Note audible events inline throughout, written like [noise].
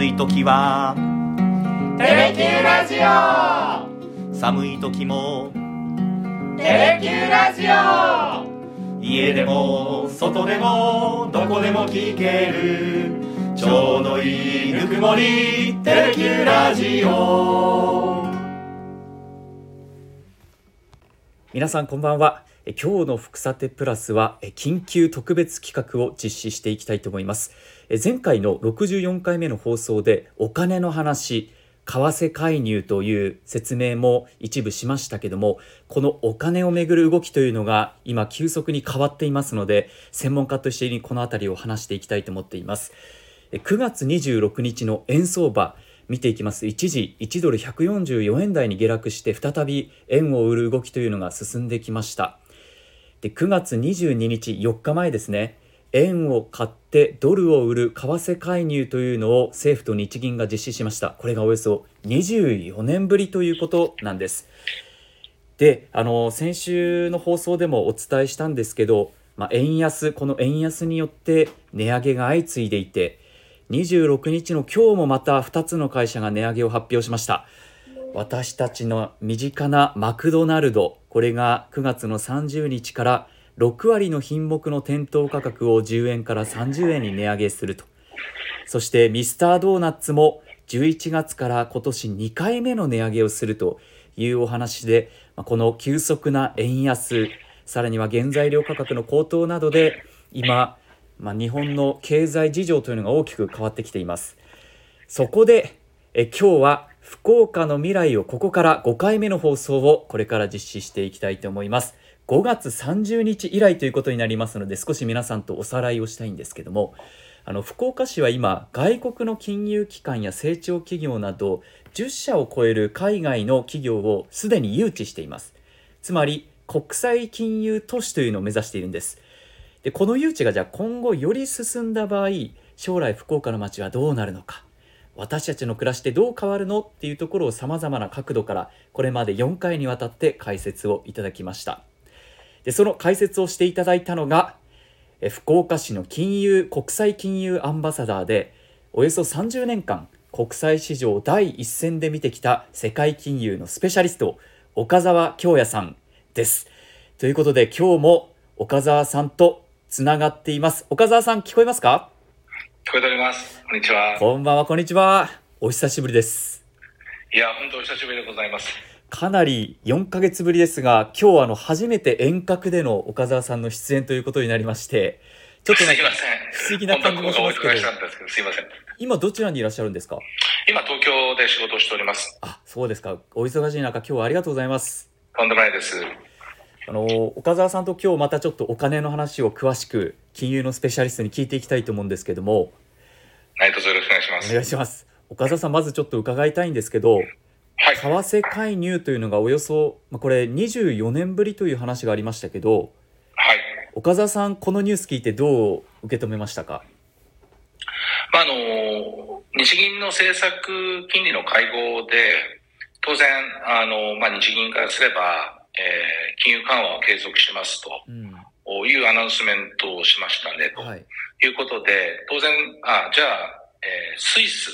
暑い時は。テレキューラジオ。寒い時も。テレキューラジオ。家でも外でもどこでも聞ける。ちょうどいいぬくもり。テレキューラジオ。皆さんこんばんは。え今日の福さてプラスは緊急特別企画を実施していきたいと思います。前回の64回目の放送でお金の話為替介入という説明も一部しましたけどもこのお金をめぐる動きというのが今急速に変わっていますので専門家としてこの辺りを話していきたいと思っています。9月26日の円相場見ていきます一時1ドル144円台に下落して再び円を売る動きというのが進んできました。で9月22日4日前ですね。円を買ってドルを売る為替介入というのを政府と日銀が実施しました。これがおよそ24年ぶりということなんです。であの先週の放送でもお伝えしたんですけど、まあ、円安この円安によって値上げが相次いでいて26日の今日もまた2つの会社が値上げを発表しました。私たちの身近なマクドナルド。これが9月の30日から6割の品目の店頭価格を10円から30円に値上げすると。そしてミスタードーナツも11月から今年2回目の値上げをするというお話でこの急速な円安さらには原材料価格の高騰などで今まあ、日本の経済事情というのが大きく変わってきています。そこでえ今日は福岡の未来をここから5回目の放送をこれから実施していきたいと思います。5月30日以来ということになりますので少し皆さんとおさらいをしたいんですけどもあの福岡市は今外国の金融機関や成長企業など10社を超える海外の企業をすでに誘致しています。つまり国際金融都市というのを目指しているんです。でこの誘致がじゃあ今後より進んだ場合将来福岡の街はどうなるのか。私たちの暮らしってどう変わるのっていうところをさまざまな角度からこれまで4回にわたって解説をいただきました。でその解説をしていただいたのが福岡市の金融国際金融アンバサダーでおよそ30年間国際市場第一線で見てきた世界金融のスペシャリスト岡澤京也さんです。ということで今日も岡澤さんとつながっています。岡澤さん聞こえますか？聞こえております。こんにちは。こんばんはこんにちは。お久しぶりです。いや本当お久しぶりでございます。かなり4ヶ月ぶりですが今日あの初めて遠隔での岡澤さんの出演ということになりましてちょっとなんか不思議な感じもしますけど。すいません今どちらにいらっしゃるんですか？今東京で仕事をしております。あそうですか。お忙しい中今日はありがとうございます。とんでもないです。あの岡澤さんと今日またちょっとお金の話を詳しく金融のスペシャリストに聞いていきたいと思うんですけどもはいどうぞよろしくお願いします。お願いします。岡澤さんまずちょっと伺いたいんですけど、はい、為替介入というのがおよそ、まあ、これ24年ぶりという話がありましたけど、はい、岡澤さんこのニュース聞いてどう受け止めましたか？まあ、あの日銀の政策金利の会合で当然あの、まあ、日銀からすればえー、金融緩和を継続しますと、いうアナウンスメントをしましたね、と。いうことで、当然、あじゃあ、えー、スイス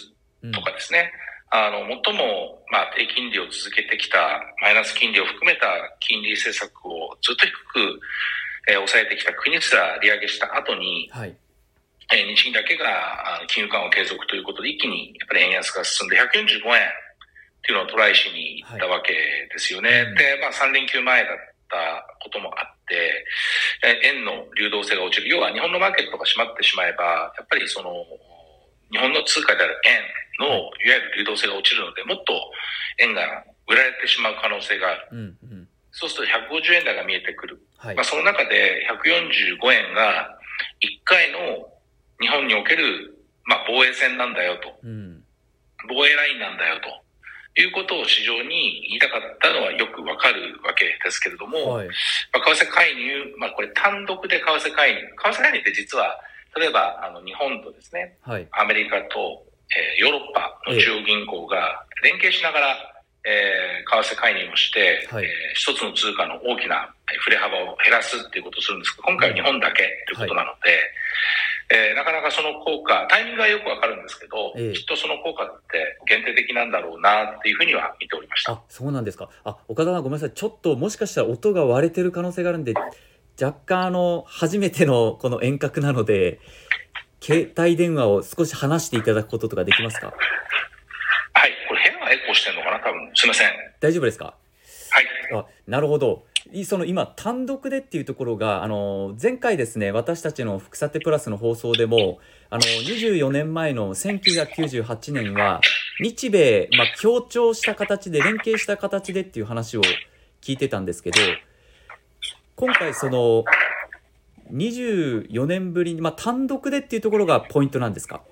とかですね、うん、あの、最も、まあ、低金利を続けてきた、マイナス金利を含めた金利政策をずっと低く、えー、抑えてきた国すら利上げした後に、はい、えー、日銀だけが金融緩和継続ということで、一気にやっぱり円安が進んで145円、っていうのをトライしに行ったわけですよね。はい。うん、で、まあ3連休前だったこともあって、円の流動性が落ちる。要は日本のマーケットが閉まってしまえば、やっぱりその、日本の通貨である円のいわゆる流動性が落ちるので、もっと円が売られてしまう可能性がある。うんうん、そうすると150円台が見えてくる。はい、まあその中で145円が1回の日本における、まあ、防衛戦なんだよと。うん、防衛ラインなんだよと。いうことを市場に言いたかったのはよくわかるわけですけれども、はい、まあ、為替介入、まあ、これ単独で為替介入、為替介入って実は、例えばあの日本とですね、はい、アメリカと、えー、ヨーロッパの中央銀行が連携しながら、えー、為替介入をして、はい、えー、一つの通貨の大きな振れ幅を減らすっていうことをするんですけど、今回は日本だけということなので、えーなかなかその効果、タイミングはよくわかるんですけど、ええきっとその効果って限定的なんだろうなっていうふうには見ておりました。あそうなんですかあ岡田さんごめんなさいちょっともしかしたら音が割れてる可能性があるんで若干あの初めてのこの遠隔なので携帯電話を少し離していただくこととかできますか？はい、これ部屋がエコーしてるのかな？多分。すいません。大丈夫ですか？はい。あなるほどいその今単独でっていうところがあの前回ですね私たちの「福さてプラス」の放送でもあの24年前の1998年は日米、まあ、協調した形で連携した形でっていう話を聞いてたんですけど今回その24年ぶりに、まあ、単独でっていうところがポイントなんですか？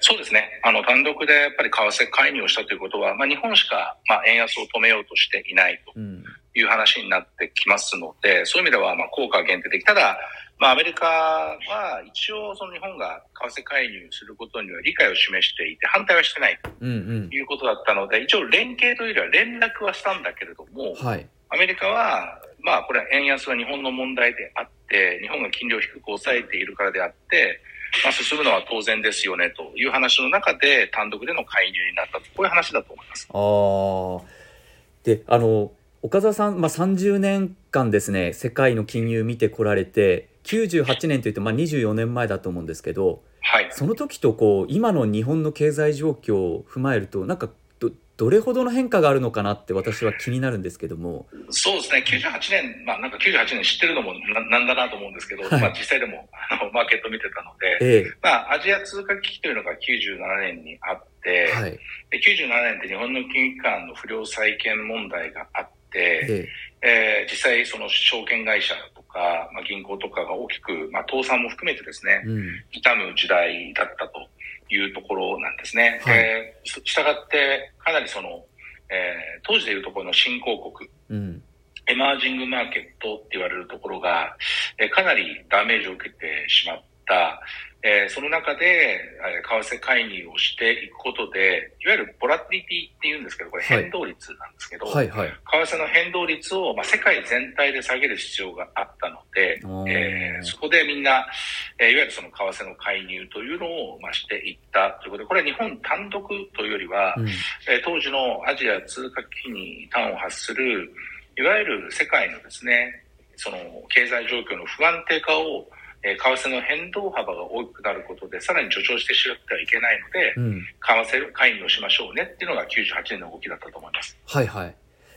そうですね。あの、単独でやっぱり為替介入をしたということは、まあ、日本しか、まあ、円安を止めようとしていないと。うんいう話になってきますので、そういう意味では、まあ、効果は限定的。ただ、まあ、アメリカは一応、その日本が為替介入することには理解を示していて、反対はしてないうんうんということだったので、一応連携というよりは連絡はしたんだけれども、はいアメリカは、まあ、これは円安は日本の問題であって、日本が金利を低く抑えているからであって、まあ、進むのは当然ですよねという話の中で単独での介入になったと、こういう話だと思います。あーであの岡澤さん、まあ、30年間ですね世界の金融見てこられて98年というと、まあ、24年前だと思うんですけどはい。その時とこう今の日本の経済状況を踏まえるとなんかどどれほどの変化があるのかなって私は気になるんですけども。そうですね、98年、まあなんか98年知ってるのもななんだなと思うんですけど、はい。まあ実際でもあのマーケット見てたので、えまあアジア通貨危機というのが97年にあって、えはい。で97年って日本の金融機関の不良債権問題があって、ええー実際その証券会社とか、まあ、銀行とかが大きく、まあ、倒産も含めてですねえ、うん痛む時代だったというところなんですね。はいえーししたがって、かなりその、えー当時でいうところの新興国、うんエマージングマーケットって言われるところが、えーかなりダメージを受けてしまった。えーその中で、えー為替介入をしていくことで、いわゆるボラティリティって言うんですけど、これはい。変動率なんですけど、はいはい。為替の変動率を、まあ、世界全体で下げる必要があったので、えーそこでみんな、えーいわゆるその為替の介入というのを、まあ、していったということで、これは日本単独というよりは、うん。えー当時のアジア通貨危機に端を発する、いわゆる世界のですね、その経済状況の不安定化を、えー為替の変動幅が大きくなることで、さらに助長してしまってはいけないので、うん。為替介入をしましょうねっていうのが98年の動きだったと思います。はいはい。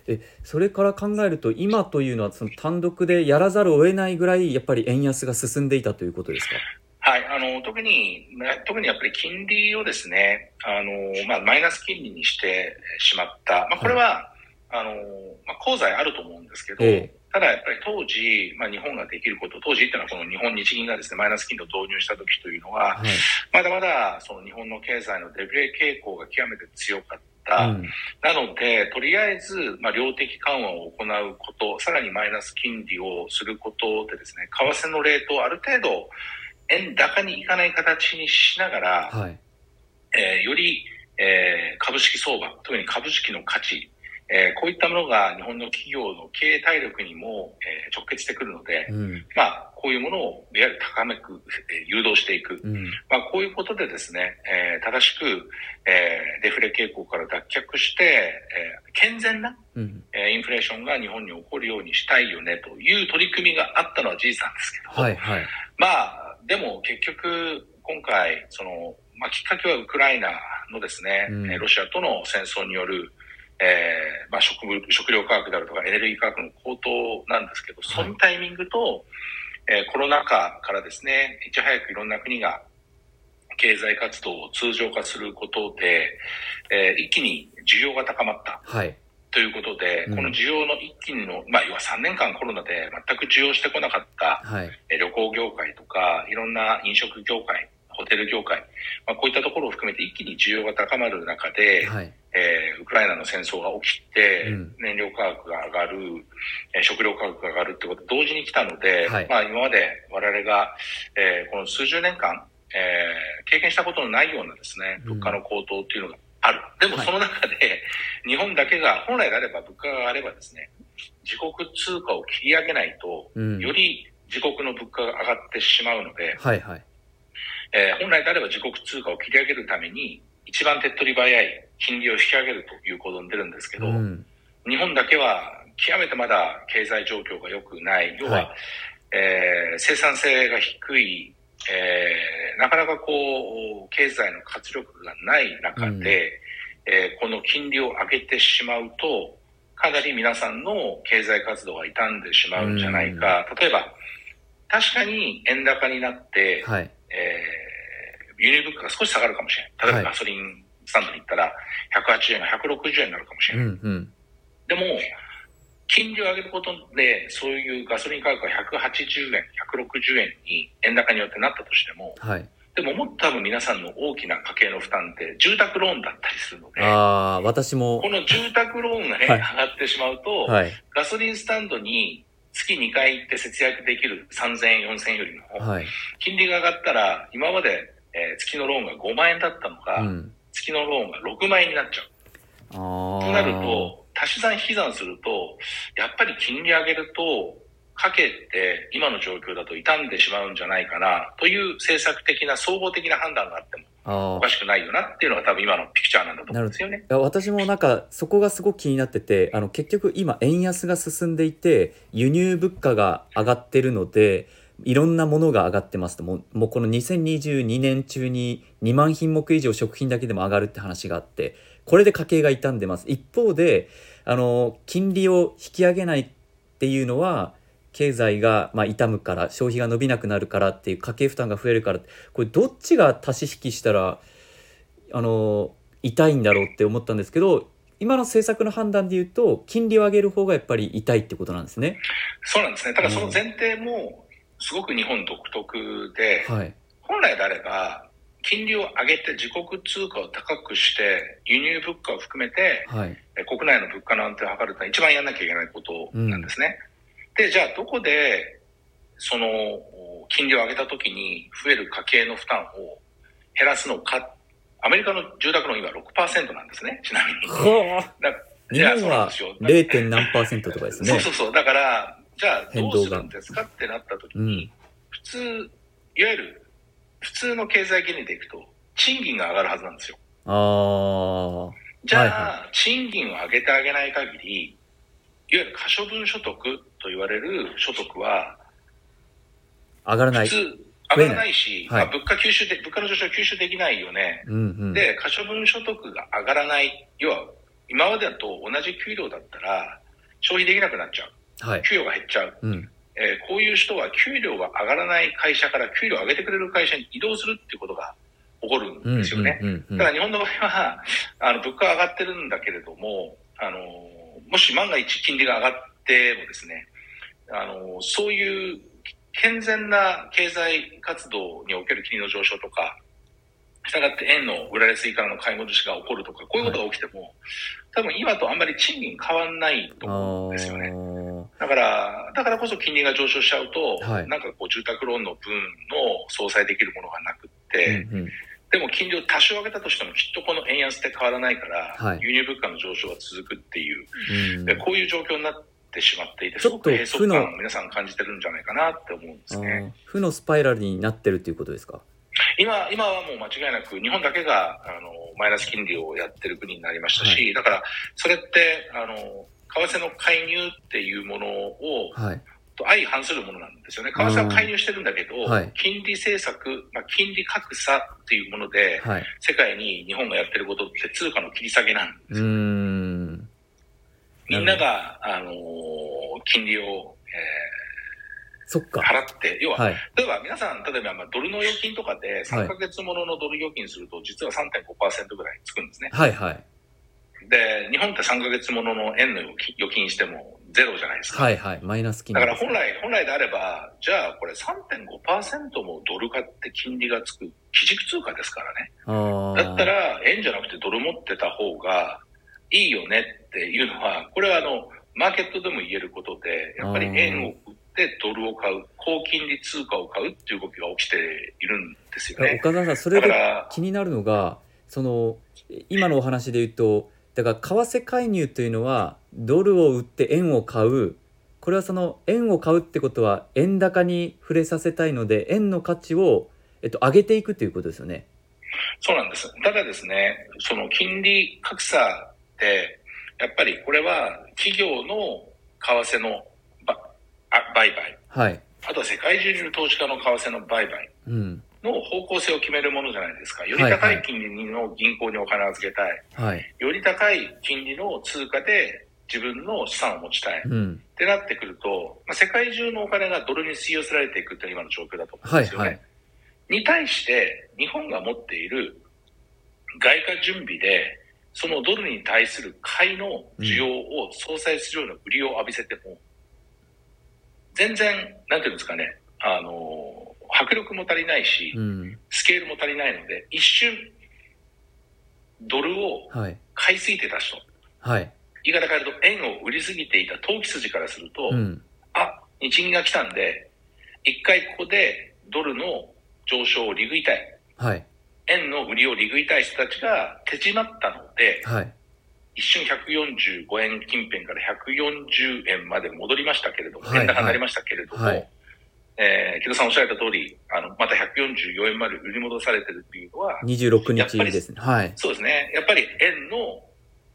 えそれから考えると今というのはその単独でやらざるを得ないぐらいやっぱり円安が進んでいたということですか？はい、あの、特に、ね特にやっぱり金利をですね、あの、まあ、マイナス金利にしてしまった。まあ、これは、あの、まあ、功罪あると思うんですけど、ええただやっぱり当時、まあ、日本ができること、当時っていうのはこの日本日銀がですね、マイナス金利を導入した時というのは、はい。まだまだその日本の経済のデフレ傾向が極めて強かった。うん。なので、とりあえず、まあ、量的緩和を行うこと、さらにマイナス金利をすることでですね、為替のレートをある程度、円高にいかない形にしながら、はい。えーより、えー株式相場、特に株式の価値、えーこういったものが日本の企業の経営体力にも、えー直結してくるので、うん。まあ、こういうものをいわゆる高めく、えー誘導していく。うん。まあ、こういうことでですね、えー正しく、えーデフレ傾向から脱却して、えー健全な、うん。えーインフレーションが日本に起こるようにしたいよねという取り組みがあったのは事実なんですけど、はいはい。まあ、でも結局、今回、その、まあ、きっかけはウクライナのですね、うん。えーロシアとの戦争による、えーまあ、食物食料価格であるとかエネルギー価格の高騰なんですけど、そのタイミングと、えーコロナ禍からですね、いち早くいろんな国が経済活動を通常化することで、えー一気に需要が高まったはい。ということで、うん。この需要の一気にの、まあ、要は3年間コロナで全く需要してこなかったはい。えー旅行業界とか、いろんな飲食業界、ホテル業界、まあ、こういったところを含めて一気に需要が高まる中で、はい。えーウクライナの戦争が起きて、うん。燃料価格が上がる、えー食料価格が上がるってこと同時に来たので、はい。まあ今まで我々が、えーこの数十年間、えー経験したことのないようなですね、うん。物価の高騰っていうのがある。でもはい。その中で、日本だけが本来であれば物価が上がればですね、自国通貨を切り上げないと、うん。より自国の物価が上がってしまうので、はいはいえー本来であれば自国通貨を切り上げるために、一番手っ取り早い金利を引き上げるという行動に出るんですけど、うん。日本だけは極めてまだ経済状況が良くない、要は、はい。えー生産性が低い、えーなかなかこう、経済の活力がない中で、えーこの金利を上げてしまうと、かなり皆さんの経済活動が傷んでしまうんじゃないか。例えば、確かに円高になって、はいえー輸入物価が少し下がるかもしれない。例えばはい。ガソリンスタンドに行ったら、180円が160円になるかもしれない。うんうん。でも、金利を上げることで、そういうガソリン価格が180円、160円に円高によってなったとしても、はい。でももっと多分皆さんの大きな家計の負担って住宅ローンだったりするので、ああ私も。この住宅ローンがね、はい。上がってしまうと、はい。ガソリンスタンドに月2回行って節約できる3000円、4000円よりも、はい。金利が上がったら、今まで、えー月のローンが5万円だったのが、うん。月のローンが6万円になっちゃう。となると、足し算引き算すると、やっぱり金利上げると、家計って今の状況だと傷んでしまうんじゃないかなという政策的な総合的な判断があってもあおかしくないよなっていうのが多分今のピクチャーなんだと思うんですよね。いや私もなんかそこがすごく気になっててあの結局今円安が進んでいて輸入物価が上がってるのでいろんなものが上がってますと。もうもうこの2022年中に2万品目以上食品だけでも上がるって話があってこれで家計が傷んでます。一方であの金利を引き上げないっていうのは経済がまあ傷むから消費が伸びなくなるからっていう家計負担が増えるからこれどっちが足し引きしたらあの痛いんだろうって思ったんですけど今の政策の判断で言うと金利を上げる方がやっぱり痛いってことなんですね。そうなんですね。ただその前提もすごく日本独特で、はい、本来であれば、金利を上げて自国通貨を高くして、輸入物価を含めて、はい、えー国内の物価の安定を図るのは一番やんなきゃいけないことなんですね。で、じゃあどこで、その、お金利を上げたときに増える家計の負担を減らすのか。アメリカの住宅ローン今6%なんですね、ちなみに。日いやそうなん本はですよ 0. 点何パーセントとかですね。そうそうそう。だから、じゃあどうするんですかってなったときうんに、普通、いわゆる普通の経済原理でいくと、賃金が上がるはずなんですよ。あじゃあ、はいは賃金を上げてあげない限り、いわゆる可処分所得と言われる所得は、あ上がらない。普通上がらないし、はいまあ、物価吸収で、物価の上昇は吸収できないよね。うんうん、で、可処分所得が上がらない。要は、今までだと同じ給料だったら、消費できなくなっちゃう。はい、給与が減っちゃう。うん、えーこういう人は給料が上がらない会社から給料を上げてくれる会社に移動するっていうことが起こるうんんですよね。うんうんうんただ日本の場合は、あの、物価は上がってるんだけれども、あの、もし万が一金利が上がってもですね、あの、そういう健全な経済活動における金利の上昇とか、したがって円の売られすぎからの買い戻しが起こるとか、こういうことが起きても、多分今とあんまり賃金変わんないと思うんですよね。あだから、だからこそ金利が上昇しちゃうと、はい。なんかこう住宅ローンの分の相殺できるものがなくって、ーうんうん。でも金利を多少上げたとしてもきっとこの円安って変わらないから、はい。輸入物価の上昇は続くっていう、うん。でこういう状況になってしまっていて、ちょっとすごく閉塞負の感を皆さん感じてるんじゃないかなって思うんですね。負のスパイラルになってるっていうことですか？今、今はもう間違いなく日本だけがあのマイナス金利をやってる国になりましたし、だからそれってあの為替の介入っていうものをはい、と相反するものなんですよね。為替は介入してるんだけど、はい金利政策、まあ、金利格差っていうもので、はい、世界に日本がやってることって通貨の切り下げなんですよ。ん、みんなが、あのー金利を、そっか。えー払って、要は、はい、例えば皆さん、例えばまあドルの預金とかで3ヶ月もののドル預金すると、実は3.5%ぐらいつくんですね。はい、はい、で、日本って3ヶ月ものの円の預金してもゼロじゃないですか。はい、はい、マイナス金だ利ですから本来、本来であれば、じゃあこれ3.5%もドル買って金利がつく基軸通貨ですからね。だったら円じゃなくてドル持ってた方がいいよねっていうのは、これはあの、マーケットでも言えることで、やっぱり円を売ってドルを買う、高金利通貨を買うっていう動きが起きているんですよね。岡田さんそれで気になるのがその今のお話で言うとだから為替介入というのはドルを売って円を買うこれはその円を買うってことは円高に触れさせたいので円の価値をえっと、上げていくということですよね。そうなんです。ただですね、その金利格差って、やっぱりこれは企業の為替の売買、はい。あとは世界中にいる投資家の為替の売買うん。の方向性を決めるものじゃないですか。よりはいはい高い金利の銀行にお金を預けたい。はい。より高い金利の通貨で自分の資産を持ちたい。っうん。てなってくると、まあ、世界中のお金がドルに吸い寄せられていくっていうのが今の状況だと思うんはい。ですよね。はい。に対して、日本が持っている外貨準備で、そのドルに対する買いの需要を相殺するような売りを浴びせても、全然、なんていうんですかね、あの、迫力も足りないしう、ん。スケールも足りないので、一瞬、ドルをはい。買いすぎてた人、はい。言い方変えると、円を売りすぎていた投機筋からすると、うん。あ、日銀が来たんで、一回ここでドルの上昇を利食いたい。はい。円の売りを利食いたい人たちが手締まったので、はい。一瞬145円近辺から140円まで戻りましたけれども、はい円高になりましたけれども、はいえー木戸さんおっしゃられた通り、あの、また144円まで売り戻されてるっていうのは、26やっぱり日ですね。はい。そうですね。やっぱり円の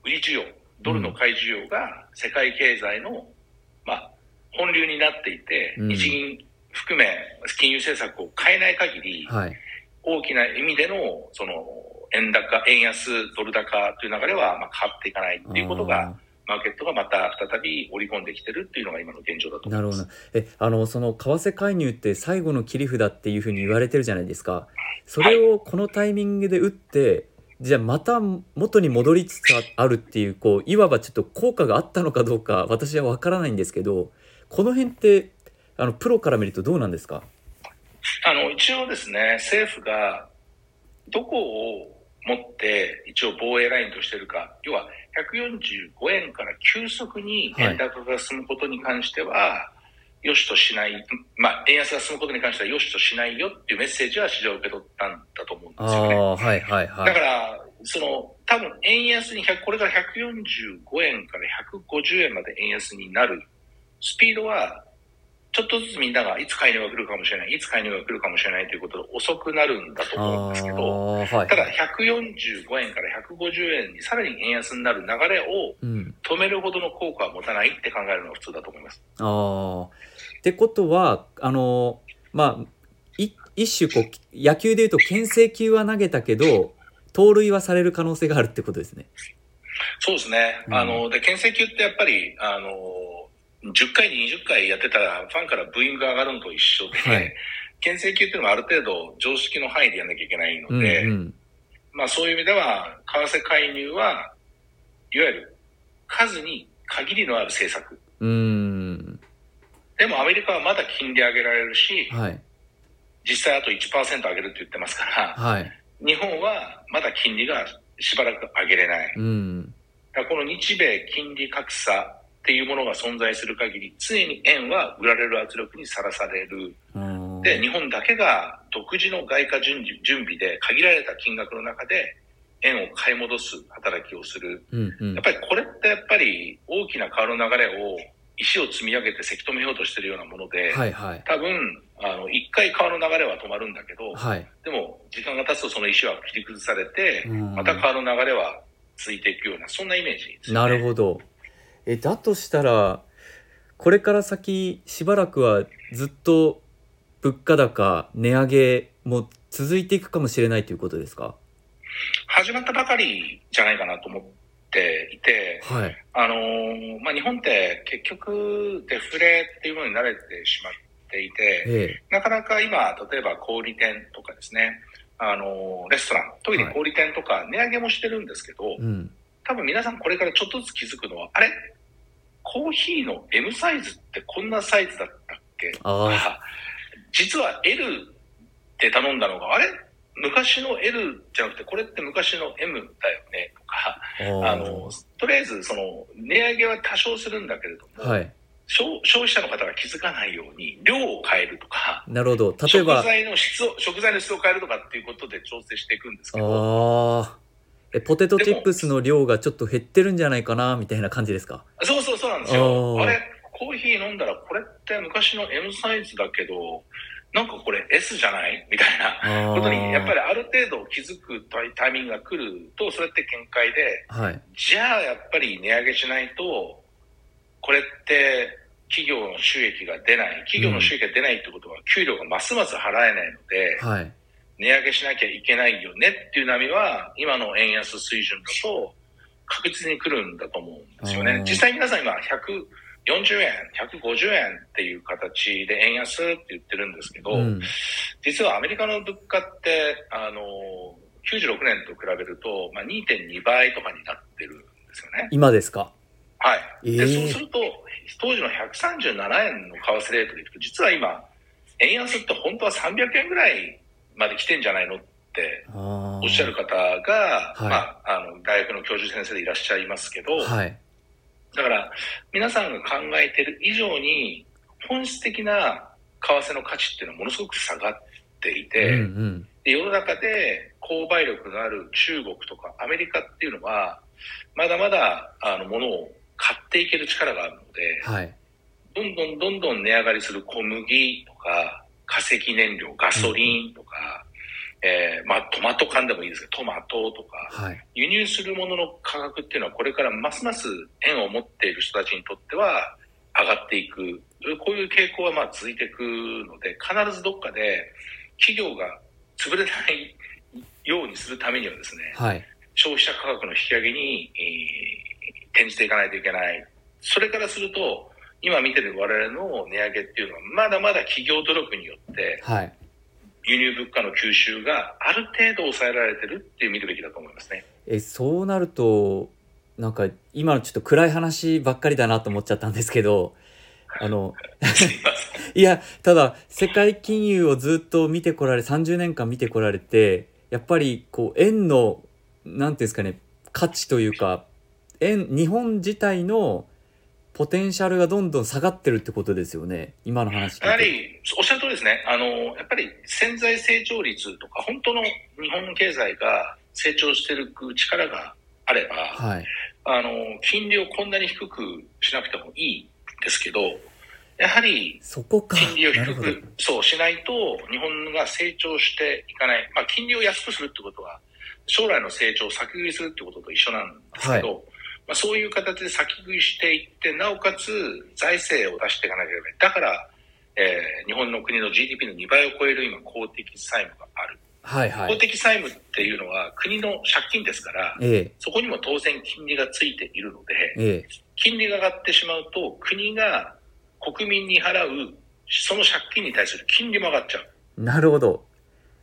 売り需要、ドルの買い需要が世界経済の、まあ、本流になっていて、うん日銀含め金融政策を変えない限り、はい。大きな意味での、その、円高、円安、ドル高という流れは、まあ、変わっていかないっていうことが、マーケットがまた再び織り込んできてるっていうのが今の現状だと思ます。ないるほど。え、あの、その為替介入って最後の切り札っていうふうに言われてるじゃないですか。それをこのタイミングで打って、じゃあまた元に戻りつつあるっていう、こう、いわばちょっと効果があったのかどうか私はわからないんですけど、この辺って、あの、プロから見るとどうなんですか？あの、一応ですね、政府がどこを持って一応防衛ラインとしてるか、要は145円から急速に円高が進むことに関しては、良しとしない、まあ、円安が進むことに関しては良しとしないよっていうメッセージは市場は受け取ったんだと思うんですよね。はいはいはい。だから、その、多分円安に100、これから145円から150円まで円安になるスピードは、ちょっとずつみんながいつ介入が来るかもしれない、いつ介入が来るかもしれないということで遅くなるんだと思うんですけど、はい。ただ145円から150円にさらに円安になる流れをうん。止めるほどの効果は持たないって考えるのが普通だと思います。ああ。ってことは、あの、まあ、い一種こう、野球でいうと牽制球は投げたけど、盗塁はされる可能性があるってことですね。そうですね。うんあの、で、牽制球ってやっぱり、あの、10回に20回やってたらファンからブーイングが上がるのと一緒で、はい牽制球っていうのはある程度常識の範囲でやんなきゃいけないのうんで、うん。まあそういう意味では、為替介入は、いわゆる数に限りのある政策。でもアメリカはまだ金利上げられるし、はい。実際あと1%上げるって言ってますから、はい。日本はまだ金利がしばらく上げれない。うん。だからこの日米金利格差っていうものが存在する限り、常に円は売られる圧力にさらされる。うんで、日本だけが独自の外貨準備準備で限られた金額の中で円を買い戻す働きをする。うんうんやっぱりこれってやっぱり大きな川の流れを石を積み上げてせき止めようとしてるようなもので、はいはい。多分、あの、一回川の流れは止まるんだけど、はい。でも時間が経つとその石は切り崩されて、うんまた川の流れは続いていくような、そんなイメージです、ね。なるほど。え、だとしたら、これから先しばらくはずっと物価高、値上げも続いていくかもしれないということですか？始まったばかりじゃないかなと思っていて、はい。あのーまあ、日本って結局デフレっていうものに慣れてしまっていて、えなかなか今、例えば小売店とかですね、あのーレストラン、特に小売店とか値上げもしてるんですけど、えうん。多分皆さんこれからちょっとずつ気づくのは、あれ？コーヒーの M サイズってこんなサイズだったっけ？あ [laughs] 実は L って頼んだのが、あれ？昔の L じゃなくて、これって昔の M だよね？とか、あ。あの、とりあえずその、値上げは多少するんだけれども、はい。消消費者の方が気づかないように、量を変えるとか、なるほど。例え食ば、材の質を、食材の質を変えるとかっていうことで調整していくんですけど。え、ポテトチップスの量がちょっと減ってるんじゃないかな、みたいな感じですか？そうそうそうなんですあよ。ー。あれ、コーヒー飲んだら、これって昔の M サイズだけど、なんかこれ S じゃない？みたいな。ことに、やっぱりある程度気づくタイミングが来ると、それって見解で、はい、じゃあやっぱり値上げしないと、これって企業の収益が出ない、企業の収益が出ないってことは、給料がますます払えないので、はい、値上げしなきゃいけないよねっていう波は、今の円安水準だと確実に来るんだと思うんですよね。実際皆さん今100、40円、150円っていう形で円安って言ってるんですけど、うん、実はアメリカの物価って、あの、96年と比べると、まあ、2.2倍とかになってるんですよね。今ですか？はい。えー、で、そうすると、当時の137円の為替レートでいくと、実は今、円安って本当は300円ぐらいまで来てんじゃないのっておっしゃる方が、はい、まあ、あの、大学の教授先生でいらっしゃいますけど、はい、だから、皆さんが考えてる以上に、本質的な為替の価値っていうのはものすごく下がっていて、うんうん、で世の中で購買力のある中国とかアメリカっていうのは、まだまだ、あの、ものを買っていける力があるので、はい、どんどんどんどん値上がりする小麦とか、化石燃料、ガソリンとか、えー、まあ、トマト缶でもいいですけど、トマトとか、はい、輸入するものの価格っていうのは、これからますます円を持っている人たちにとっては上がっていく。こういう傾向はまあ続いていくので、必ずどっかで企業が潰れないようにするためにはですね、はい、消費者価格の引き上げに、えー、転じていかないといけない。それからすると、今見てる我々の値上げっていうのは、まだまだ企業努力によって、はい輸入物価の吸収がある程度抑えられてるっていう見るべきだと思いますね。えそうなるとなんか今のちょっと暗い話ばっかりだなと思っちゃったんですけど [laughs] あのいやただ世界金融をずっと見てこられ30年間見てこられてやっぱりこう円のなんていうんですかね価値というか円日本自体のポテンシャルがどんどん下がってるってことですよね、今の話やはり、おっしゃる通りですね。あの、やっぱり潜在成長率とか、本当の日本の経済が成長していく力があれば、はい、あの、金利をこんなに低くしなくてもいいですけど、やはり、金利を低く、そうしないと、日本が成長していかない。まあ、金利を安くするってことは、将来の成長を先食いするってことと一緒なんですけど、はいまあ、そういう形で先食いしていって、なおかつ財政を出していかなければいけない。だから、えー、日本の国の GDP の2倍を超える今公的債務がある。はいはい、公的債務っていうのは国の借金ですから、ええ、そこにも当然金利がついているので、え、金利が上がってしまうと国が国民に払うその借金に対する金利も上がっちゃう。なるほど。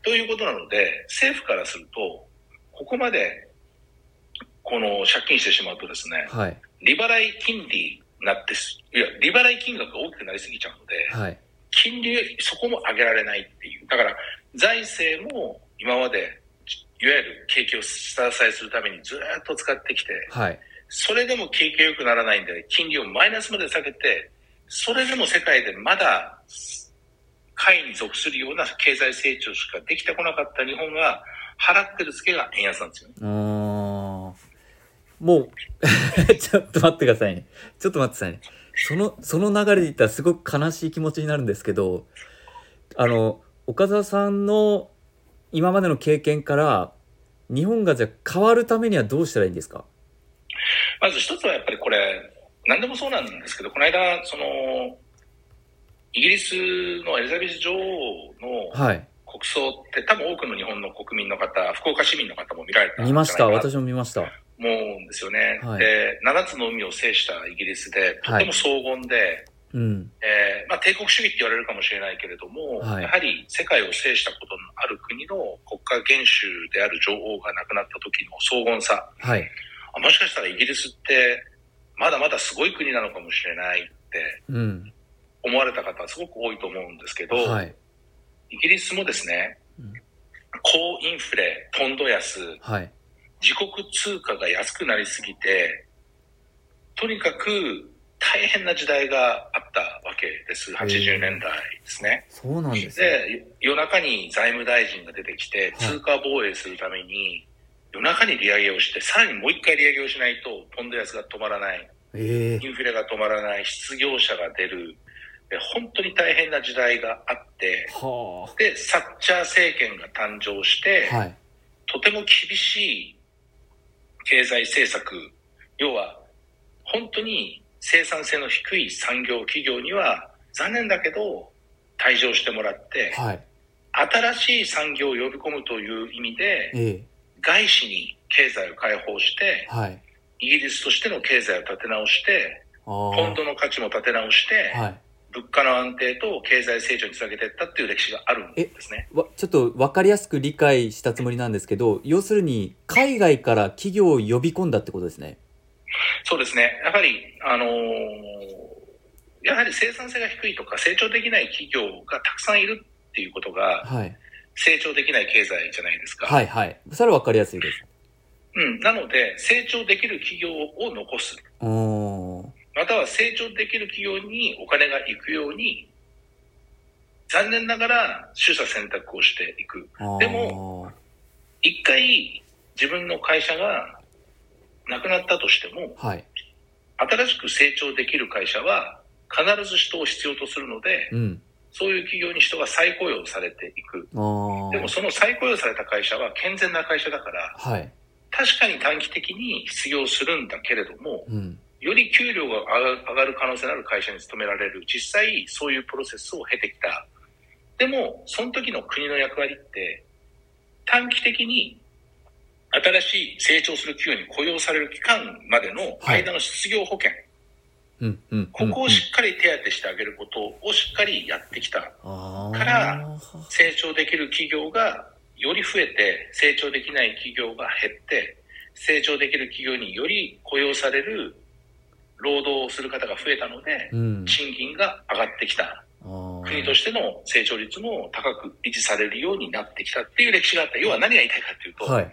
ということなので、政府からすると、ここまでこの借金してしまうとですね、はい、利払い金利になって、いや、利払い金額が大きくなりすぎちゃうので、はい、金利、そこも上げられないっていう。だから、財政も今まで、いわゆる景気を下支えするためにずっと使ってきて、はい、それでも景気が良くならないんで、金利をマイナスまで下げて、それでも世界でまだ、下位に属するような経済成長しかできてこなかった日本が払ってる付けが円安なんですよね。もう [laughs] ちょっと待ってくださいね。ちょっと待ってくださいね。その、その流れで言ったらすごく悲しい気持ちになるんですけど、あの、岡澤さんの今までの経験から、日本がじゃ変わるためにはどうしたらいいんですか？まず一つはやっぱりこれ、何でもそうなんですけど、この間、その、イギリスのエリザベス女王の国葬って、はい、多分多くの日本の国民の方、福岡市民の方も見られた見ました、私も見ました。思うんですよね。はい、で、7つの海を制したイギリスで、とても荘厳で、はいうん、えー、まあ、帝国主義って言われるかもしれないけれども、はい、やはり世界を制したことのある国の国家元首である女王が亡くなった時の荘厳さ、はい、もしかしたらイギリスってまだまだすごい国なのかもしれないって思われた方はすごく多いと思うんですけど、はい、イギリスもですね、うん、高インフレ、ポンド安、はい自国通貨が安くなりすぎて、とにかく大変な時代があったわけです。80年代ですね。そうなんですね。で、夜中に財務大臣が出てきて、通貨防衛するために、夜中に利上げをして、さらにもう一回利上げをしないと、ポンド安が止まらない。えー、インフレが止まらない。失業者が出る。え本当に大変な時代があって、はで、サッチャー政権が誕生して、あ。はい。とても厳しい経済政策、要は本当に生産性の低い産業企業には残念だけど退場してもらって、はい。新しい産業を呼び込むという意味で、ええ。外資に経済を開放して、はい。イギリスとしての経済を立て直して、あポンドの価値も立て直して、あ。はい。物価の安定と経済成長につなげていったっていう歴史があるんですね。わちょっと分かりやすく理解したつもりなんですけど要するに海外から企業を呼び込んだってことですねそうですね。やはり、あのーやはり生産性が低いとか成長できない企業がたくさんいるっていうことがはい成長できない経済じゃないですか。はいはいそれは分かりやすいですうん。なので、成長できる企業を残す。おーまたは成長できる企業にお金が行くように、残念ながら取捨選択をしていく。でも一回自分の会社がなくなったとしても、はい。新しく成長できる会社は必ず人を必要とするので、うん。そういう企業に人が再雇用されていく。でもその再雇用された会社は健全な会社だから、はい。確かに短期的に失業するんだけれども、うんより給料が上がる可能性のある会社に勤められる、実際そういうプロセスを経てきた。でも、その時の国の役割って、短期的に新しい成長する企業に雇用される期間までの間の失業保険、ここをしっっかり手当てしてあげることをしっかりやってきた。から成長できる企業がより増えて、成長できない企業が減って、成長できる企業により雇用される労働をする方が増えたので、うん。賃金が上がってきた。国としての成長率も高く維持されるようになってきたっていう歴史があった。要は何が言いたいかっていうと、はい。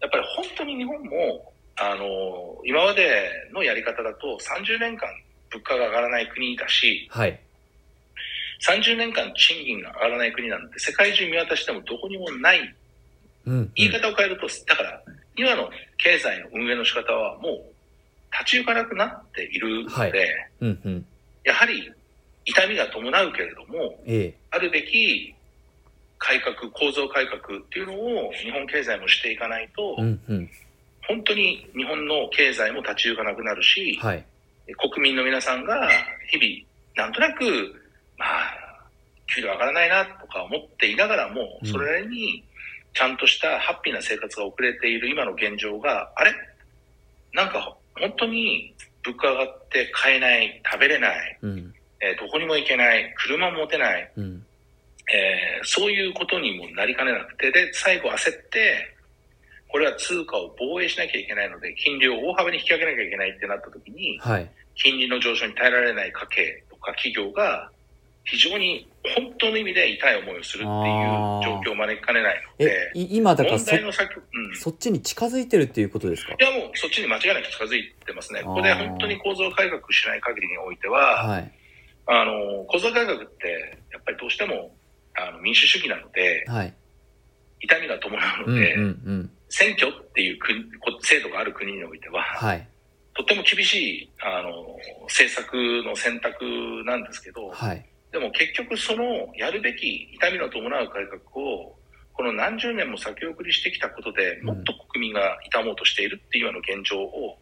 やっぱり本当に日本も、あの、今までのやり方だと30年間物価が上がらない国だし、はい。30年間賃金が上がらない国なんて世界中見渡してもどこにもない。うん。言い方を変えると、だから、今の経済の運営の仕方はもう立ち行かなくなっているので、はい。うんうん。やはり痛みが伴うけれども、ええ。あるべき改革、構造改革っていうのを日本経済もしていかないと、うんうん。本当に日本の経済も立ち行かなくなるし、はい。国民の皆さんが日々、なんとなく、まあ、給料上がらないなとか思っていながらも、うん。それなりにちゃんとしたハッピーな生活が送れている今の現状が、あれ？なんか本当に物価上がって買えない、食べれない、うん。えーどこにも行けない、車も持てない、うん。えーそういうことにもなりかねなくて、で、最後焦って、これは通貨を防衛しなきゃいけないので、金利を大幅に引き上げなきゃいけないってなった時に、はい。金利の上昇に耐えられない家計とか企業が、非常に本当の意味で痛い思いをするっていう状況を招きかねないのえで、い今だからそ問題の先、うん。いそっちに近づいてるっていうことですか？やもうそっちに間違いなく近づいてますね。ここで本当に構造改革しない限りにおいては、はい。あの、構造改革って、やっぱりどうしても、あの民主主義なので、はい。痛みが伴ううんうんので、うん。選挙っていう国こ制度がある国においては、はい。とても厳しいあの政策の選択なんですけど、はいでも結局そのやるべき痛みの伴う改革をこの何十年も先送りしてきたことでうん。もっと国民が痛もうとしているっていうような現状を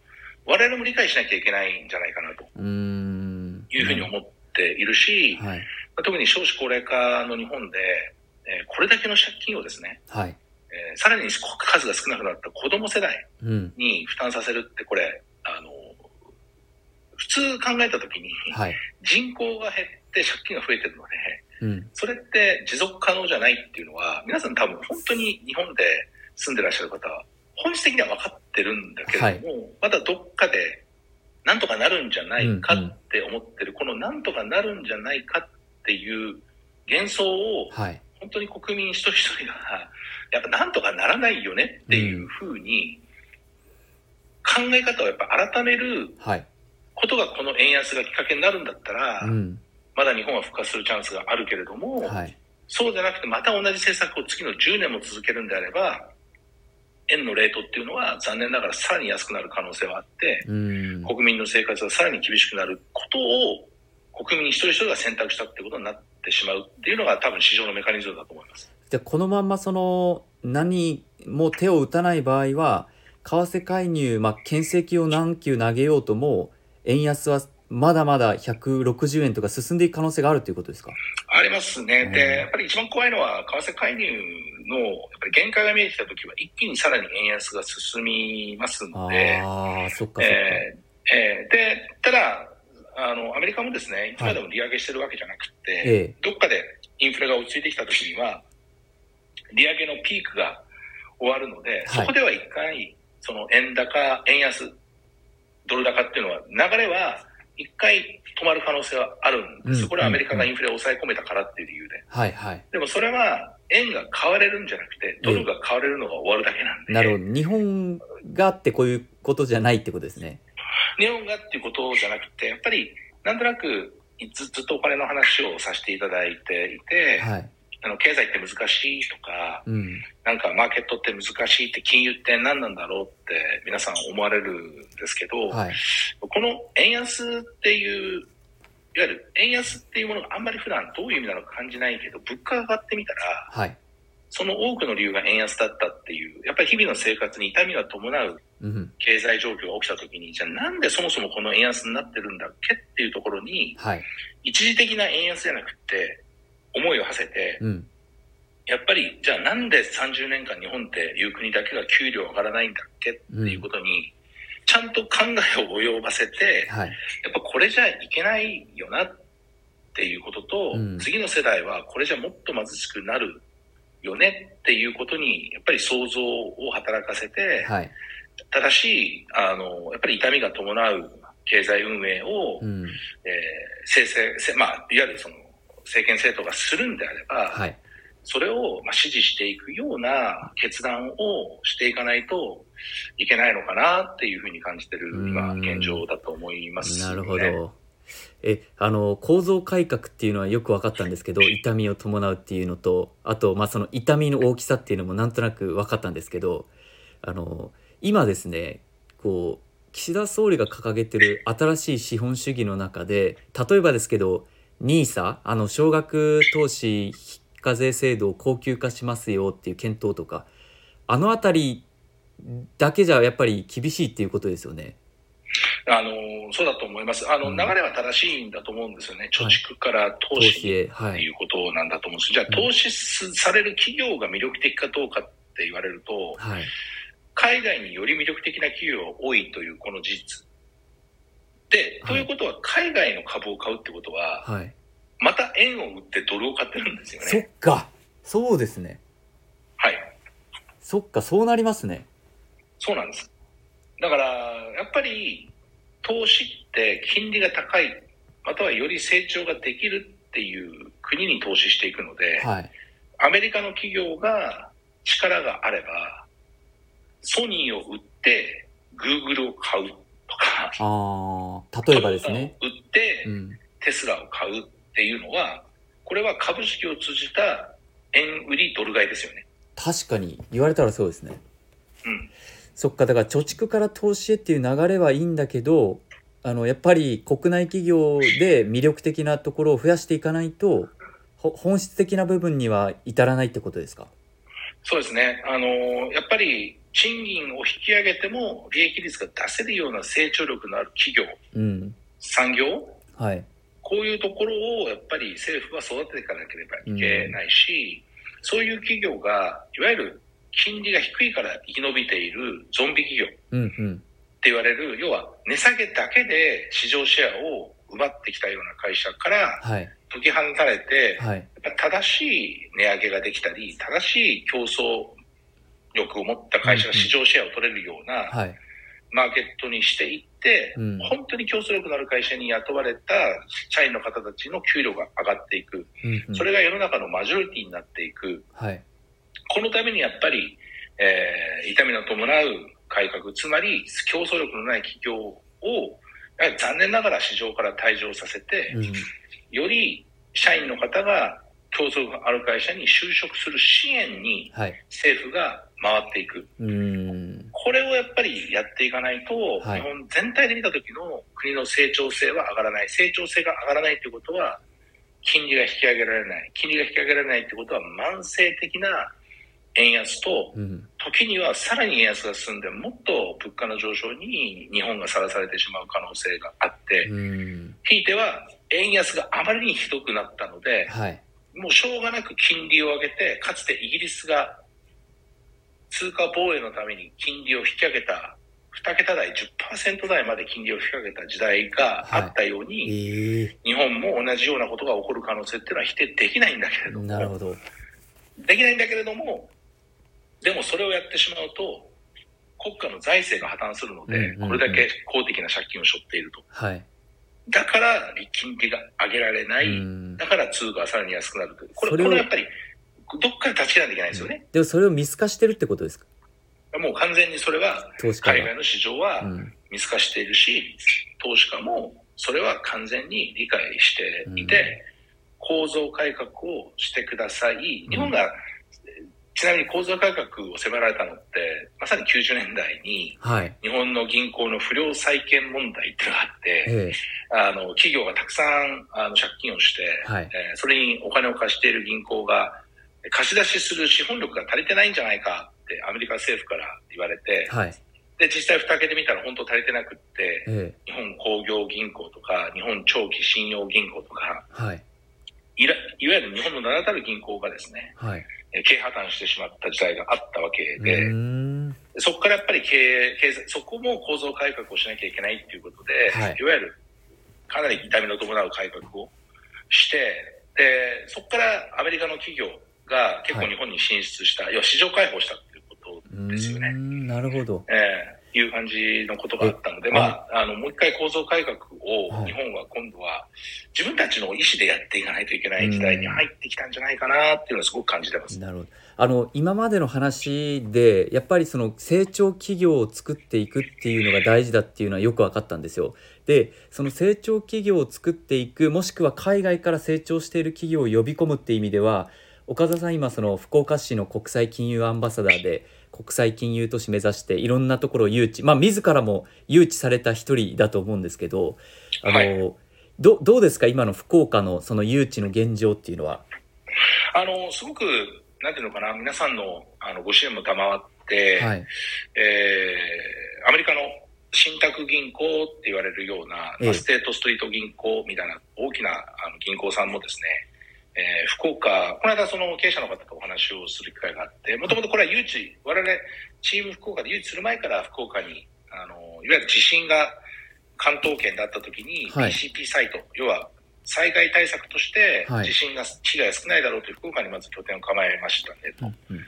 我々も理解しなきゃいけないんじゃないかなと。いうふうに思っているし、はい。特に少子高齢化の日本で、えーこれだけの借金をですね、はい。えーさらに数が少なくなった子供世代うん。に負担させるってこれ、あの、普通考えたときにはい。人口が減って借金が増えてるので、うん。それって持続可能じゃないっていうのは、皆さん多分本当に日本で住んでらっしゃる方は、本質的には分かってるんだけれども、まだどっかでなんとかなるんじゃないかって思ってる、このなんとかなるんじゃないかっていう幻想を、はい。本当に国民一人一人が、やっぱなんとかならないよねっていうふうに、考え方をやっぱ改めるはいことがこの円安がきっかけになるんだったら、うん。まだ日本は復活するチャンスがあるけれども、はい。そうじゃなくてまた同じ政策を次の10年も続けるんであれば、円のレートっていうのは残念ながらさらに安くなる可能性はあって、うん。国民の生活がさらに厳しくなることを国民一人一人が選択したってことになってしまうっていうのが多分市場のメカニズムだと思います。じゃこのまんまその何も手を打たない場合は為替介入、まあ、牽制球を何球投げようとも円安はまだまだ160円とか進んでいく可能性があるということですか？ありますね。うん。で、やっぱり一番怖いのは、為替介入のやっぱり限界が見えてきたときは、一気にさらに円安が進みますので、ああそっかそっか、えーえーで、ただ、あの、アメリカもですね、いつまでも利上げしてるわけじゃなくて、ええ。どっかでインフレが落ち着いてきたときには、利上げのピークが終わるので、はい。そこでは一回、その円高、円安、ドル高っていうのは、流れは一回止まる可能性はあるんです。うんこれはアメリカがインフレを抑え込めたからっていう理由で。はいはいでもそれは円が買われるんじゃなくて、ドルが買われるのが終わるだけなんで。なるほど日本があってこういうことじゃないってことですね日本がっていうことじゃなくて、やっぱりなんとなくずずっとお金の話をさせていただいていて、はいあの経済って難しいとか、うん。なんかマーケットって難しいって金融って何なんだろうって皆さん思われるんですけど、はい。この円安っていう、いわゆる円安っていうものがあんまり普段どういう意味なのか感じないけど、物価が上がってみたら、はい。その多くの理由が円安だったっていう、やっぱり日々の生活に痛みが伴ううん。経済状況が起きたときに、じゃあなんでそもそもこの円安になってるんだっけっていうところに、はい。一時的な円安じゃなくて、思いを馳せて、うん。やっぱり、じゃあなんで30年間日本っていう国だけが給料上がらないんだっけっていうことに、ちゃんと考えを及ばせて、はい。やっぱこれじゃいけないよなっていうことと、うん。次の世代はこれじゃもっと貧しくなるよねっていうことに、やっぱり想像を働かせて、はい。正しい、あの、やっぱり痛みが伴う経済運営を、うん。えー生成、せまあ、いわゆるその、政権政党がするんであれば、はいそれをまあ支持していくような決断をしていかないといけないのかなっていうふうに感じてる今うん現状だと思います、ね。なるほど。え、あの、構造改革っていうのはよく分かったんですけど、痛みを伴うっていうのと、あと、まあ、その痛みの大きさっていうのもなんとなく分かったんですけど、あの、今ですね、こう、岸田総理が掲げてる新しい資本主義の中で、例えばですけど、NISA、あの、少額投資非課税制度を恒久化しますよっていう検討とか、あのあたりだけじゃやっぱり厳しいっていうことですよね。あのそうだと思います。あの、うん流れは正しいんだと思うんですよね。貯蓄から投投資資へ、はい。っていうことなんだと思うんです。じゃあ、投資される企業が魅力的かどうかって言われると、はい。海外により魅力的な企業が多いというこの事実。で、はいということは、海外の株を買うってことは、はい。また円を売ってドルを買ってるんですよそっね。か。そうですね。はい。そっか、そうなりますね。そうなんです。だから、やっぱり、投資って金利が高い、またはより成長ができるっていう国に投資していくので、はい。アメリカの企業が力があれば、ソニーを売って、グーグルを買うとか、ああ、例えばですね。売ってう、ん。テスラを買うっていうのは、これは株式を通じた円売りドル買いですよね。確かに言われたらそうですね。うん。そっか、だから貯蓄から投資へっていう流れはいいんだけど、あの、やっぱり国内企業で魅力的なところを増やしていかないと、ほ本質的な部分には至らないってことですか？そうですね。あの、やっぱり賃金を引き上げても利益率が出せるような成長力のある企業、うん。産業、はい。こういうところをやっぱり政府は育てていかなければいけないし、そういう企業が、いわゆる金利が低いから生き延びているゾンビ企業ってうんうん。言われる、要は値下げだけで市場シェアを奪ってきたような会社からはい。解き放たれて、はい。やっぱ正しい値上げができたり、正しい競争力を持った会社が市場シェアを取れるようなはい。マーケットにしていって、うん本当に競争力のある会社に雇われた社員の方たちの給料が上がっていく。うんうんそれが世の中のマジョリティになっていく。はい。このためにやっぱり、えー痛みの伴う改革、つまり競争力のない企業を、残念ながら市場から退場させて、うん。より社員の方が競争がある会社に就職する支援にはい。政府が回っていく。これをやっぱりやっていかないと、はい日本全体で見た時の国の成長性は上がらない。成長性が上がらないということは、金利が引き上げられない。金利が引き上げられないということは、慢性的な円安と、うん。時にはさらに円安が進んで、もっと物価の上昇に日本がさらされてしまう可能性があって。ひいては円安があまりにひどくなったので、はい。もうしょうがなく金利を上げて、かつてイギリスが通貨防衛のために金利を引き上げた、2桁台、10%台まで金利を引き上げた時代があったようえに、え日本も同じようなことが起こる可能性っていうのは否定できないんだけれども、なるほど。できないんだけれども、でもそれをやってしまうと、国家の財政が破綻するので、うんうんうんこれだけ公的な借金を背負っていると。はい。だから、金利が上げられない。うんだから通貨がさらに安くなるという。これ、これはやっぱり、どっかで立ち切らなきゃいけないんですよね。でもそれを見透かしてるってことですか？もう完全にそれは、投資家が。海外の市場はうん。見透かしているし、投資家もそれは完全に理解していて、構造改革をしてください。日本が、ちなみに構造改革を迫られたのって、まさに90年代に、はい。日本の銀行の不良債権問題っていうのがあって、えあの、企業がたくさんあの借金をして、えはい。えーそれにお金を貸している銀行が、貸し出しする資本力が足りてないんじゃないかってアメリカ政府から言われて、はい。で、実際蓋開けてみたら本当足りてなくって、え日本工業銀行とか、日本長期信用銀行とか、えはい。いらいわゆる日本の名だたる銀行がですね、はい。えー経営破綻してしまった時代があったわけうで。そこからやっぱり経営、経済、そこも構造改革をしなきゃいけないっていうことで、はいい、わゆるかなり痛みの伴う改革をして、で、そこからアメリカの企業が結構日本に進出した、要は市場開放したっていうことうですよね。なるほど。えーいう感じのことがあったので、えまあ、あの、もう一回構造改革をはい日本は今度は自分たちの意思でやっていかないといけない時代に入ってきたんじゃないかなっていうのはすごく感じてます。なるほど。あの今までの話でやっぱりその成長企業を作っていくっていうのが大事だっていうのはよく分かったんですよ。でその成長企業を作っていくもしくは海外から成長している企業を呼び込むっていう意味では岡田さん今その福岡市の国際金融アンバサダーで国際金融都市目指していろんなところを誘致まあ自らも誘致された一人だと思うんですけどあの、はい。どどうですか今の福岡のその誘致の現状っていうのは？あの、すごく、なんていうのかな、皆さんのあのご支援も賜って、はい、えーアメリカの信託銀行って言われるような、ええ。まあステートストリート銀行みたいな大きなあの銀行さんもですね、えー福岡、この間その経営者の方とお話をする機会があって、もともとこれは誘致、我々チーム福岡で誘致する前から福岡に、あの、いわゆる地震が関東圏だった時に、はい。BCP サイト、要は災害対策としてはい。地震が、被害が少ないだろうという福岡にまず拠点を構えましたねと。うん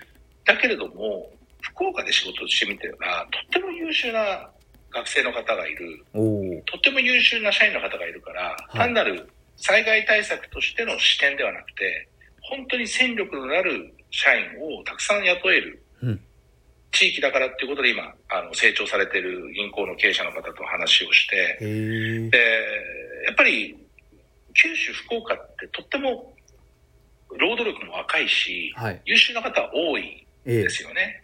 だけれども、福岡で仕事をしてみては、とっても優秀な学生の方がいる、とっても優秀な社員の方がいるから、い。単なる災害対策としての視点ではなくて、本当に戦力のある社員をたくさん雇えるうん。地域だからっていうことで今、あの成長されている銀行の経営者の方と話をして、で、やっぱり九州、福岡ってとっても労働力も若いし、はい。優秀な方多いええ。ですよね。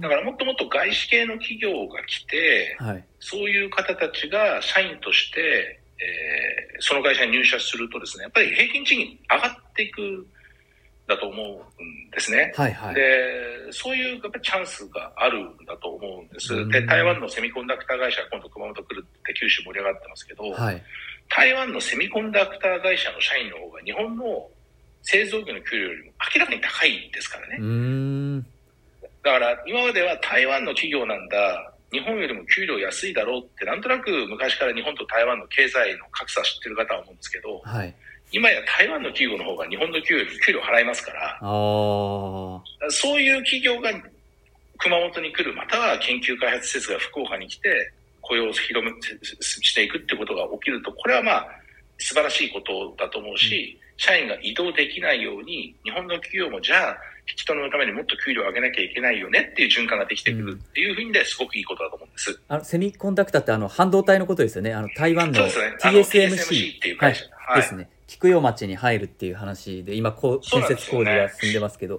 だからもっともっと外資系の企業が来て、はい。そういう方たちが社員として、えーその会社に入社するとですね、やっぱり平均賃金上がっていくんだと思うんですね。はいはいで、そういうやっぱりチャンスがあるんだと思うんですうん。で、台湾のセミコンダクター会社が今度熊本来るって九州盛り上がってますけど、はい台湾のセミコンダクター会社の社員の方が日本の製造業の給料よりも明らかに高いですからねう。ーんだから今までは台湾の企業なんだ、日本よりも給料安いだろうって、なんとなく昔から日本と台湾の経済の格差知ってる方は思うんですけど、はい。今や台湾の企業の方が日本の給料より給料払いますから、そういう企業が熊本に来る、または研究開発施設が福岡に来て、雇用を広めしていくってことが起きると、これはまあ、素晴らしいことだと思うし、社員が移動できないように、日本の企業もじゃあ、引き取りのためにもっと給料を上げなきゃいけないよねっていう循環ができてくるっていう意味ですごくいいことだと思うんです。あのセミコンダクターってあの半導体のことですよね。あの台湾の TSMC っていう会社。ですね、菊代町に入るっていう話で今こう建設工事が進んでますけど。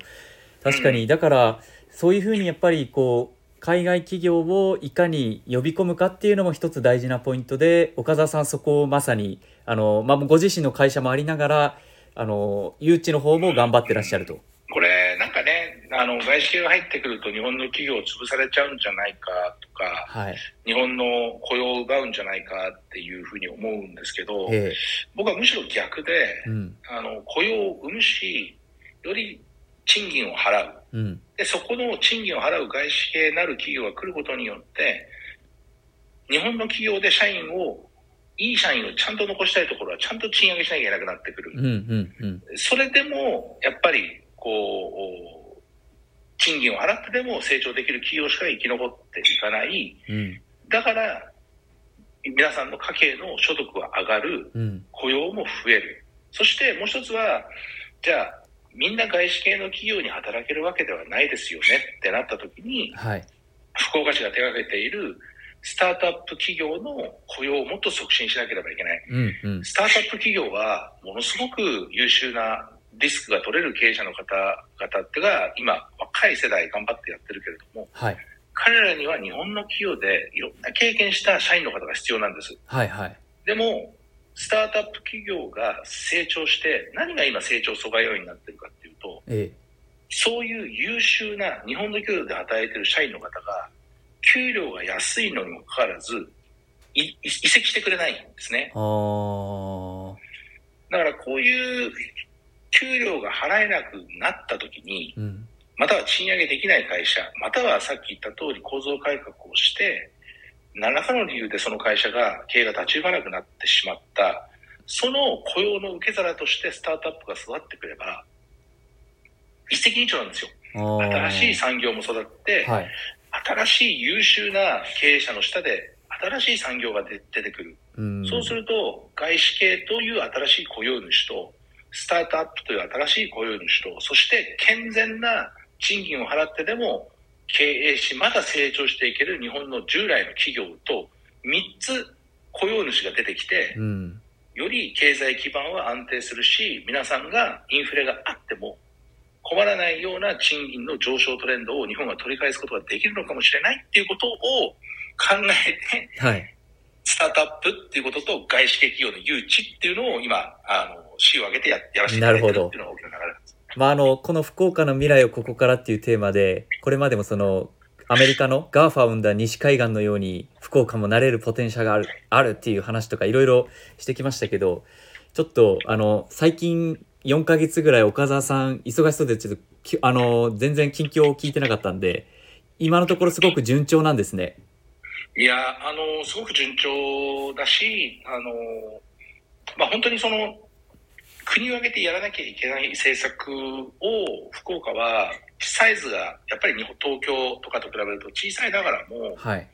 確かにだからそういうふうにやっぱりこう海外企業をいかに呼び込むかっていうのも一つ大事なポイントで岡澤さんそこをまさにあの、まあ、ご自身の会社もありながらあの誘致の方も頑張ってらっしゃると。これなんかねあの外資系が入ってくると日本の企業潰されちゃうんじゃないかとか、はい、日本の雇用を奪うんじゃないかっていうふうに思うんですけど、え僕はむしろ逆で、うん、あの雇用を生むしより賃金を払う、うん、でそこの賃金を払う外資系なる企業が来ることによって日本の企業で社員をいい社員をちゃんと残したいところはちゃんと賃上げしなきゃいけなくなってくる、うんうんうん、それでもやっぱりこう賃金を払ってでも成長できる企業しか生き残っていかない、うん、だから皆さんの家計の所得は上がる、うん、雇用も増える。そしてもう一つはじゃあみんな外資系の企業に働けるわけではないですよね。ってなった時に、はい、福岡市が手掛けているスタートアップ企業の雇用をもっと促進しなければいけない。うんうん、スタートアップ企業はものすごく優秀なリスクが取れる経営者の方々ってが今若い世代頑張ってやってるけれども、はい、彼らには日本の企業でいろんな経験した社員の方が必要なんです。はいはい、でもスタートアップ企業が成長して何が今成長阻害要因になってるかっていうと、ええ、そういう優秀な日本の企業で働いてる社員の方が給料が安いのにもかかわらず移籍してくれないんですね。だからこういう給料が払えなくなった時に、うん、または賃上げできない会社、またはさっき言った通り構造改革をして、何らかの理由でその会社が経営が立ち行かなくなってしまった、その雇用の受け皿としてスタートアップが育ってくれば、一石二鳥なんですよ。新しい産業も育って、はい、新しい優秀な経営者の下で新しい産業が出てくる。うそうすると、外資系という新しい雇用主と、スタートアップという新しい雇用主と、そして健全な賃金を払ってでも経営し、まだ成長していける日本の従来の企業と3つ雇用主が出てきて、うん、より経済基盤は安定するし、皆さんがインフレがあっても困らないような賃金の上昇トレンドを日本が取り返すことができるのかもしれないっていうことを考えて、はい、スタートアップっていうことと外資系企業の誘致っていうのを今、あの、市を挙げてややらせていただいてるっていうのが大きな流れです。まあ、あの、この福岡の未来をここからっていうテーマで、これまでもその、アメリカのガーファウンダー西海岸のように福岡もなれるポテンシャルがあるあるっていう話とかいろいろしてきましたけどちょっとあの最近4ヶ月ぐらい岡澤さん忙しそうでちょっとあの全然近況を聞いてなかったんで今のところすごく順調なんですね。いやあのすごく順調だしあの、まあ、本当にその国を挙げてやらなきゃいけない政策を福岡はサイズがやっぱり東京とかと比べると小さいながらも、はい、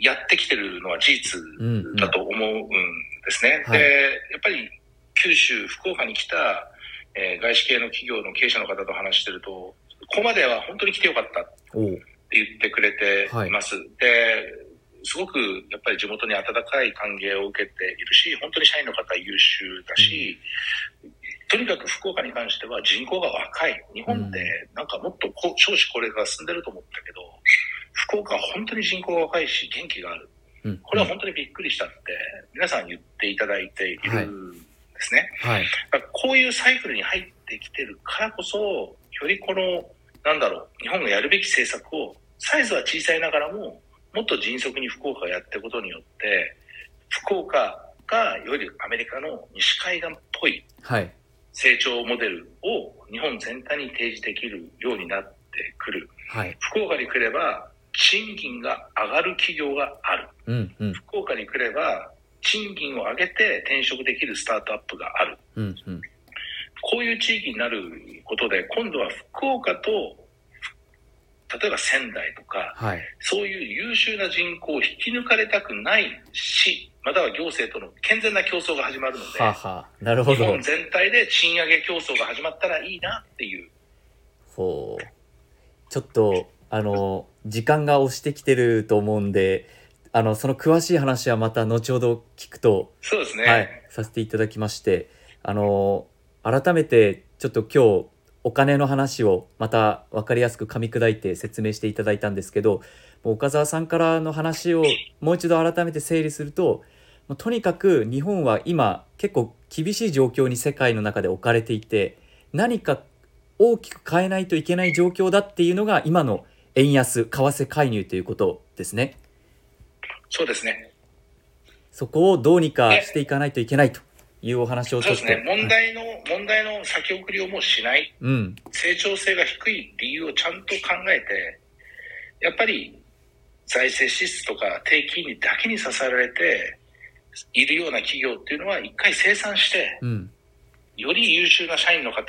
やってきてるのは事実だと思うんですね。うんうん、でやっぱり九州、福岡に来た、えー、外資系の企業の経営者の方と話してると、ここまでは本当に来てよかった言ってくれています。はい、で、すごくやっぱり地元に温かい歓迎を受けているし、本当に社員の方優秀だし、うん、とにかく福岡に関しては人口が若い。日本でなんかもっと少子高齢化が進んでると思ったけど、福岡は本当に人口が若いし元気がある。これは本当にびっくりしたって皆さん言っていただいているですね。はい、こういうサイクルに入ってきてるからこそ、よりこの、なんだろう、日本がやるべき政策を、サイズは小さいながらも、もっと迅速に福岡がやっていくことによって、福岡がよりアメリカの西海岸っぽい成長モデルを日本全体に提示できるようになってくる。はい、福岡に来れば賃金が上がる企業がある。うんうん、福岡に来れば賃金を上げて転職できるスタートアップがある。うんうん、こういう地域になることで、今度は福岡と、例えば仙台とか、はい、そういう優秀な人口を引き抜かれたくない市、または行政との健全な競争が始まるので、ははなるほど日本全体で賃上げ競争が始まったらいいなっていう。ほう。ちょっと、あの、時間が押してきてると思うんで、あのその詳しい話はまた後ほど聞くと、そうですね。はい、させていただきましてあの改めてちょっと今日お金の話をまた分かりやすく噛み砕いて説明していただいたんですけどもう岡澤さんからの話をもう一度改めて整理するともうとにかく日本は今結構厳しい状況に世界の中で置かれていて何か大きく変えないといけない状況だっていうのが今の円安為替介入ということですね。そうですね。そこをどうにかしていかないといけないというお話をちょっと。そうですね。問題の、問題の先送りをもうしない。うん。成長性が低い理由をちゃんと考えて、やっぱり財政支出とか低金利だけに支えられているような企業っていうのは一回生産して、うん。より優秀な社員の方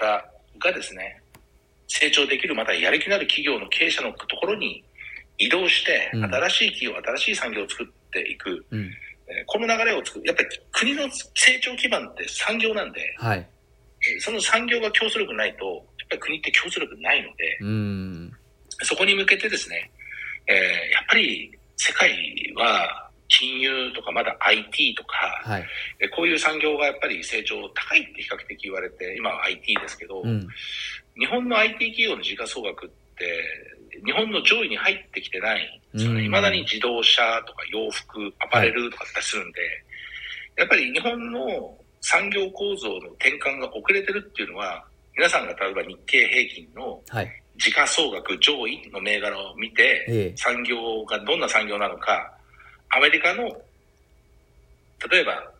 がですね、成長できる、またやる気のある企業の経営者のところに移動して、うん新しい企業、新しい産業を作っていく。うん。えーこの流れを作る。やっぱり国の成長基盤って産業なんで、はい。えーその産業が競争力ないと、やっぱり国って競争力ないので、うん。そこに向けてですね、えーやっぱり世界は金融とかまだ IT とか、はい。えこういう産業がやっぱり成長高いって比較的言われて、今は IT ですけど、うん。日本の IT 企業の時価総額って、日本の上位に入ってきてないんですよね。うん未だに自動車とか洋服、アパレルとかするんで、やっぱり日本の産業構造の転換が遅れてるっていうのは、皆さんが例えば日経平均のはい。時価総額上位の銘柄を見て、ええ産業がどんな産業なのか、アメリカの、例えば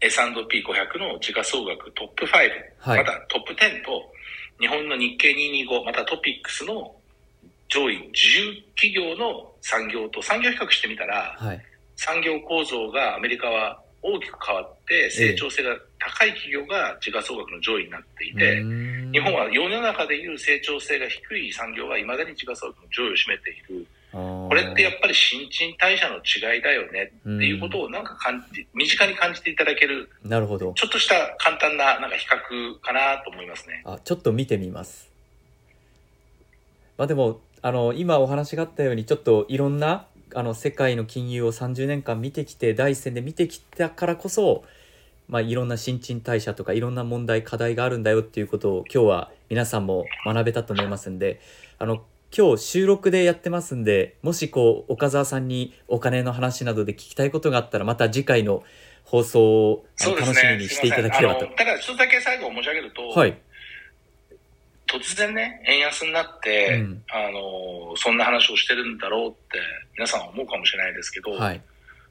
S&P500 の時価総額トップ5、はいまたトップ10と、日本の日経225、またトピックスの上位10企業の産業と産業比較してみたら、はい。産業構造がアメリカは大きく変わって、成長性が高い企業が時価総額の上位になっていて、うん日本は世の中でいう成長性が低い産業が未だに時価総額の上位を占めている。ここれってやっぱり新陳代謝の違いだよねっていうことをなんか感じ、身近に感じていただける、なるほど。ちょっとした簡単ななんか比較かなと思いますね。あ、ちょっと見てみます。まあでも、あの、今お話があったように、ちょっといろんな、あの、世界の金融を30年間見てきて、第一線で見てきたからこそ、まあ、いろんな新陳代謝とかいろんな問題課題があるんだよっていうことを今日は皆さんも学べたと思いますんであの今日収録でやってますんでもしこう岡澤さんにお金の話などで聞きたいことがあったらまた次回の放送を楽しみにしていただければと。ただ一つだけ最後申し上げると、はい突然ね、円安になって、うん。あの、そんな話をしてるんだろうって皆さんは思うかもしれないですけど、はい。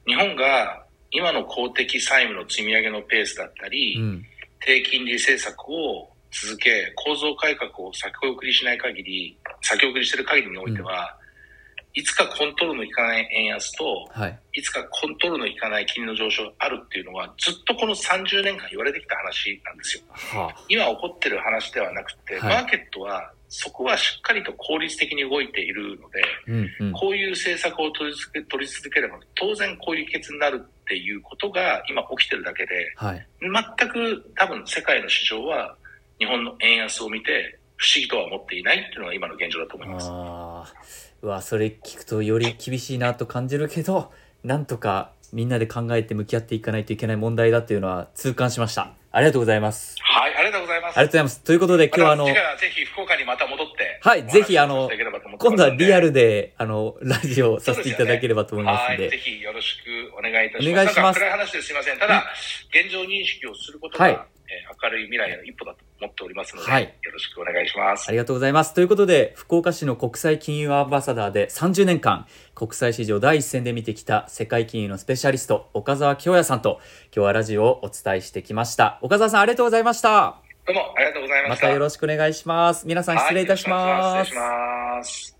日本が今の公的債務の積み上げのペースだったり、うん。低金利政策を続け、構造改革を先送りしない限り、先送りしてる限りにおいては、いつかコントロールのいかない円安と、はい。いつかコントロールのいかない金利の上昇があるっていうのは、ずっとこの30年間言われてきた話なんですよ。は今起こってる話ではなくて、はい。マーケットはそこはしっかりと効率的に動いているので、うんうん。こういう政策を取り続け取り続ければ、当然こういう結果になるっていうことが今起きてるだけで、はい。全く多分世界の市場は日本の円安を見て不思議とは思っていないっていうのが今の現状だと思います。うわそれ聞くとより厳しいなと感じるけどなんとかみんなで考えて向き合っていかないといけない問題だっていうのは痛感しました。ありがとうございます。はい、ありがとうございます。ありがとうございます。ということで今日はあのまぜひ福岡にまた戻って、はいぜひあの今度はリアルでであのラジオをさせていただければと思いますんで。はい、ぜひよろしくお願いいたします。お願いします。暗い話ですいません。ただ、現状認識をすることが、はい。えー明るい未来の一歩だと思っておりますので、はいよろしくお願いしますあ。りがとうございます。ということで、福岡市の国際金融アンバサダーで30年間、国際市場第一線で見てきた世界金融のスペシャリスト、岡澤京也さんと、今日はラジオをお伝えしてきました。岡澤さん、ありがとうございました。どうもありがとうございました。またよろしくお願いします。皆さん、失礼いたします。はい。失礼します。